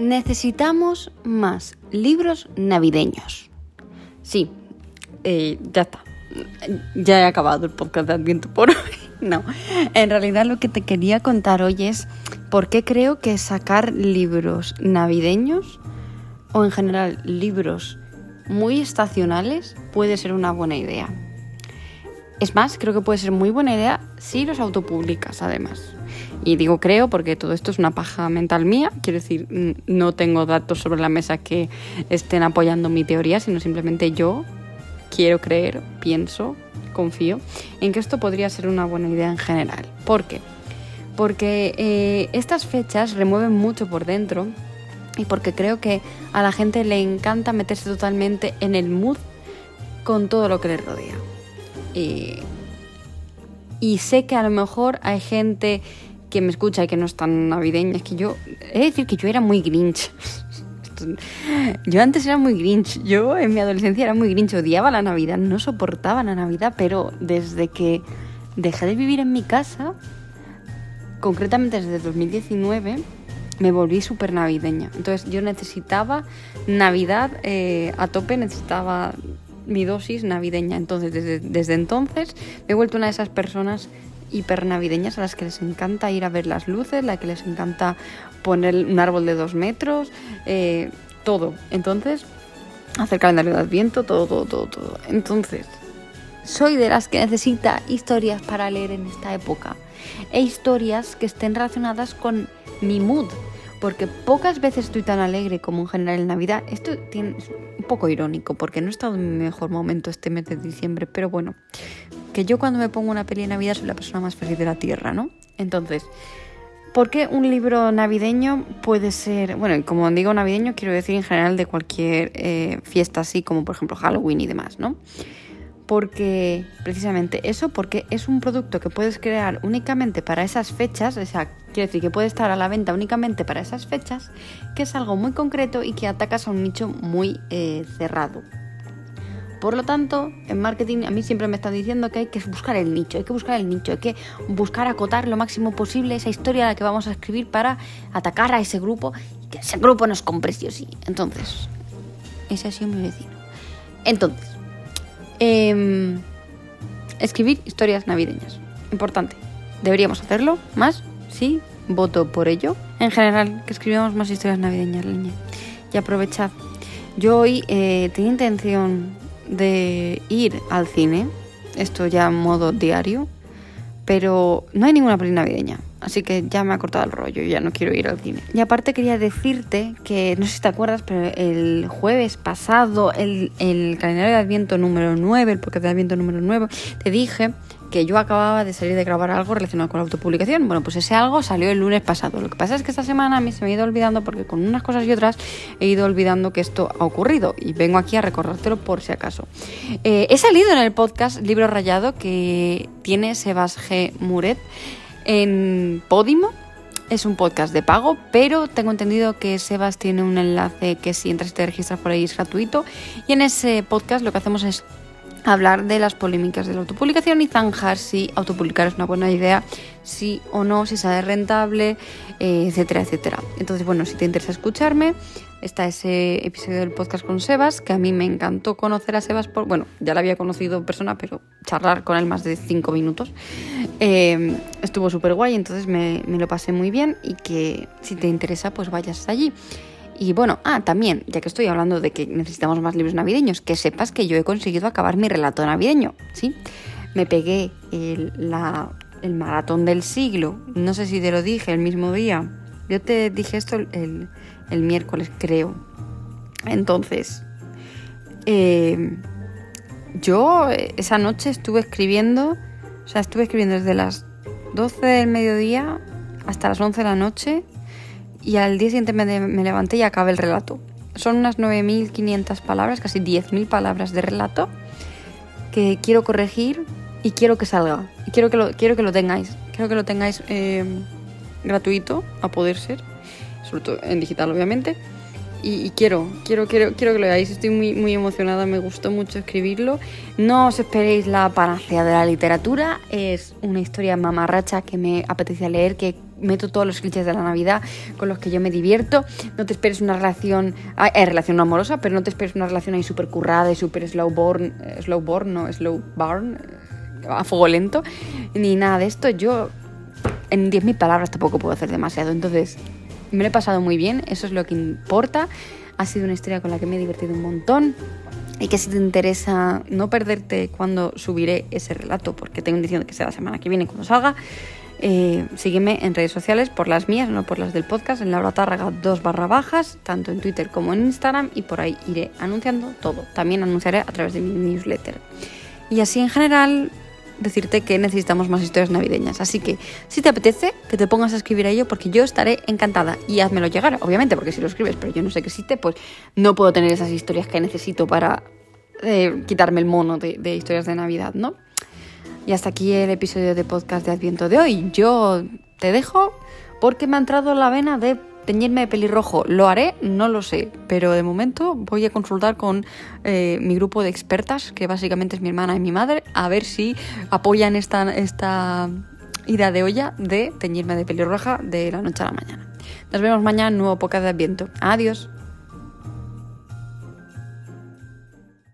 Necesitamos más libros navideños. Sí, eh, ya está. Ya he acabado el podcast de Adviento por hoy. No, en realidad lo que te quería contar hoy es por qué creo que sacar libros navideños o en general libros muy estacionales puede ser una buena idea. Es más, creo que puede ser muy buena idea si los autopublicas además. Y digo creo porque todo esto es una paja mental mía. Quiero decir, no tengo datos sobre la mesa que estén apoyando mi teoría, sino simplemente yo quiero creer, pienso, confío en que esto podría ser una buena idea en general. ¿Por qué? Porque eh, estas fechas remueven mucho por dentro y porque creo que a la gente le encanta meterse totalmente en el mood con todo lo que le rodea. Y, y sé que a lo mejor hay gente que me escucha y que no es tan navideña. Es que yo, he de decir que yo era muy grinch. Yo antes era muy grinch. Yo en mi adolescencia era muy grinch. Odiaba la Navidad, no soportaba la Navidad, pero desde que dejé de vivir en mi casa, concretamente desde 2019, me volví súper navideña. Entonces yo necesitaba Navidad eh, a tope, necesitaba mi dosis navideña. Entonces, desde, desde entonces me he vuelto una de esas personas hiper navideñas a las que les encanta ir a ver las luces, la que les encanta poner un árbol de dos metros, eh, todo. Entonces, hacer calendario de adviento, todo, todo, todo, todo. Entonces, soy de las que necesita historias para leer en esta época e historias que estén relacionadas con mi mood, porque pocas veces estoy tan alegre como en general en Navidad. Esto tiene, es un poco irónico, porque no he estado en mi mejor momento este mes de diciembre, pero bueno, que yo cuando me pongo una peli de Navidad soy la persona más feliz de la Tierra, ¿no? Entonces, ¿por qué un libro navideño puede ser, bueno, como digo navideño, quiero decir en general de cualquier eh, fiesta así, como por ejemplo Halloween y demás, ¿no? Porque precisamente eso, porque es un producto que puedes crear únicamente para esas fechas, o sea, quiero decir que puede estar a la venta únicamente para esas fechas, que es algo muy concreto y que atacas a un nicho muy eh, cerrado. Por lo tanto, en marketing a mí siempre me están diciendo que hay que buscar el nicho, hay que buscar el nicho, hay que buscar acotar lo máximo posible esa historia a la que vamos a escribir para atacar a ese grupo y que ese grupo nos compre sí o sí. Entonces, ese ha sido mi vecino. Entonces, Em, escribir historias navideñas. Importante. ¿Deberíamos hacerlo más? Sí, voto por ello. En general, que escribamos más historias navideñas, leña. Y aprovechad. Yo hoy eh, tenía intención de ir al cine, esto ya en modo diario, pero no hay ninguna peli navideña. Así que ya me ha cortado el rollo, ya no quiero ir al cine. Y aparte quería decirte que, no sé si te acuerdas, pero el jueves pasado, el, el calendario de Adviento número 9, el podcast de Adviento número 9, te dije que yo acababa de salir de grabar algo relacionado con la autopublicación. Bueno, pues ese algo salió el lunes pasado. Lo que pasa es que esta semana a mí se me ha ido olvidando porque con unas cosas y otras he ido olvidando que esto ha ocurrido y vengo aquí a recordártelo por si acaso. Eh, he salido en el podcast Libro Rayado que tiene Sebas G. Muret en Podimo. Es un podcast de pago, pero tengo entendido que Sebas tiene un enlace que si entras y te registras por ahí es gratuito. Y en ese podcast lo que hacemos es hablar de las polémicas de la autopublicación y zanjar si autopublicar es una buena idea, sí o no, si sale rentable, eh, etcétera, etcétera. Entonces, bueno, si te interesa escucharme, está ese episodio del podcast con Sebas, que a mí me encantó conocer a Sebas, por, bueno, ya lo había conocido en persona, pero charlar con él más de cinco minutos. Eh, estuvo súper guay, entonces me, me lo pasé muy bien y que si te interesa, pues vayas allí. Y bueno, ah, también, ya que estoy hablando de que necesitamos más libros navideños, que sepas que yo he conseguido acabar mi relato navideño, ¿sí? Me pegué el, maratón del siglo, no sé si te lo dije el mismo día, yo te dije esto el, miércoles, creo. Entonces, eh, yo esa noche estuve escribiendo, o sea, estuve escribiendo desde las 12 del mediodía hasta las 11 de la noche y al día siguiente me, levanté y acabé el relato. Son unas 9.500 palabras, casi 10.000 palabras de relato que quiero corregir y quiero que salga. Y quiero que lo, quiero que lo tengáis. Quiero que lo tengáis eh, gratuito, a poder ser, sobre todo en digital obviamente. Y, quiero, quiero, quiero, quiero que lo veáis. Estoy muy, muy emocionada, me gustó mucho escribirlo. No os esperéis la panacea de la literatura. Es una historia mamarracha que me apetece leer, que meto todos los clichés de la Navidad con los que yo me divierto. No te esperes una relación, ah, eh, relación no amorosa, pero no te esperes una relación ahí súper currada y súper slow born, eh, slow born, no, slow burn, eh, a fuego lento, ni nada de esto. Yo en 10.000 palabras tampoco puedo hacer demasiado, entonces me lo he pasado muy bien, eso es lo que importa. Ha sido una historia con la que me he divertido un montón y que si te interesa no perderte cuando subiré ese relato, porque tengo intención de que sea la semana que viene cuando salga, eh, sígueme en redes sociales, por las mías, no por las del podcast, en Laura Tárraga 2 barra bajas, tanto en Twitter como en Instagram, y por ahí iré anunciando todo. También anunciaré a través de mi newsletter. Y así en general, decirte que necesitamos más historias navideñas. Así que si te apetece, que te pongas a escribir a ello, porque yo estaré encantada. Y házmelo llegar, obviamente, porque si lo escribes, pero yo no sé qué existe, pues no puedo tener esas historias que necesito para eh, quitarme el mono de, de historias de Navidad, ¿no? Y hasta aquí el episodio de podcast de Adviento de hoy. Yo te dejo porque me ha entrado la vena de teñirme de pelirrojo. ¿Lo haré? No lo sé, pero de momento voy a consultar con eh, mi grupo de expertas, que básicamente es mi hermana y mi madre, a ver si apoyan esta, esta ida de olla de teñirme de pelirroja de la noche a la mañana. Nos vemos mañana en nuevo podcast de Adviento. Adiós.